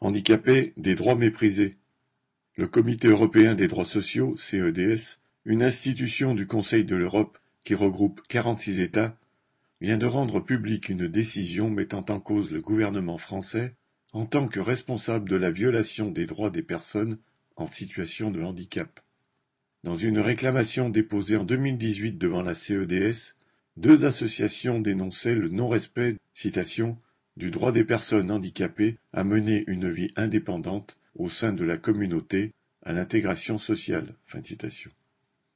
Handicapés, des droits méprisés. Le Comité européen des droits sociaux, CEDS, une institution du Conseil de l'Europe qui regroupe quarante-six États, vient de rendre publique une décision mettant en cause le gouvernement français en tant que responsable de la violation des droits des personnes en situation de handicap. Dans une réclamation déposée en 2018 devant la CEDS, deux associations dénonçaient le non-respect du droit des personnes handicapées à mener une vie indépendante au sein de la communauté, à l'intégration sociale.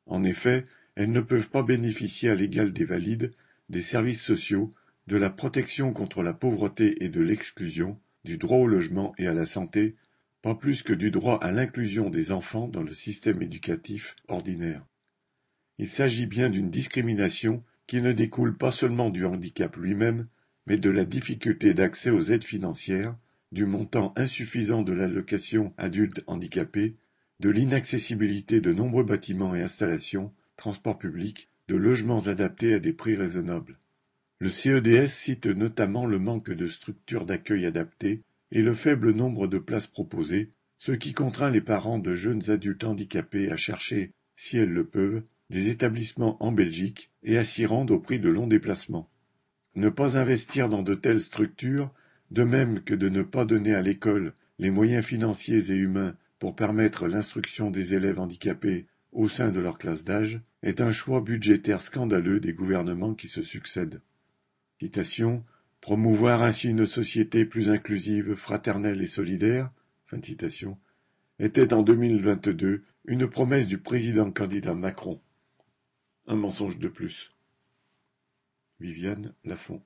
En effet, elles ne peuvent pas bénéficier à l'égal des valides des services sociaux, de la protection contre la pauvreté et de l'exclusion, du droit au logement et à la santé, pas plus que du droit à l'inclusion des enfants dans le système éducatif ordinaire. Il s'agit bien d'une discrimination qui ne découle pas seulement du handicap lui-même, mais de la difficulté d'accès aux aides financières, du montant insuffisant de l'allocation adulte handicapé, de l'inaccessibilité de nombreux bâtiments et installations, transports publics, de logements adaptés à des prix raisonnables. Le CEDS cite notamment le manque de structures d'accueil adaptées et le faible nombre de places proposées, ce qui contraint les parents de jeunes adultes handicapés à chercher, si elles le peuvent, des établissements en Belgique et à s'y rendre au prix de longs déplacements. Ne pas investir dans de telles structures, de même que de ne pas donner à l'école les moyens financiers et humains pour permettre l'instruction des élèves handicapés au sein de leur classe d'âge, est un choix budgétaire scandaleux des gouvernements qui se succèdent. Promouvoir ainsi une société plus inclusive, fraternelle et solidaire, fin citation, était en 2022 une promesse du président candidat Macron. Un mensonge de plus. Viviane Lafont